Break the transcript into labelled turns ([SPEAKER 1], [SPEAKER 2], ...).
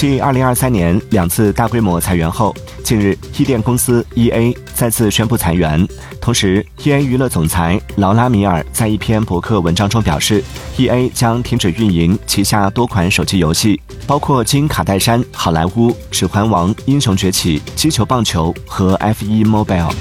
[SPEAKER 1] 继2023年两次大规模裁员后，近日伊电公司 EA 再次宣布裁员。同时，EA 娱乐总裁劳拉米尔在一篇博客文章中表示，EA 将停止运营旗下多款手机游戏，包括《金卡戴珊》《好莱坞》《指环王》《英雄崛起》《击球棒球》和 F1 Mobile。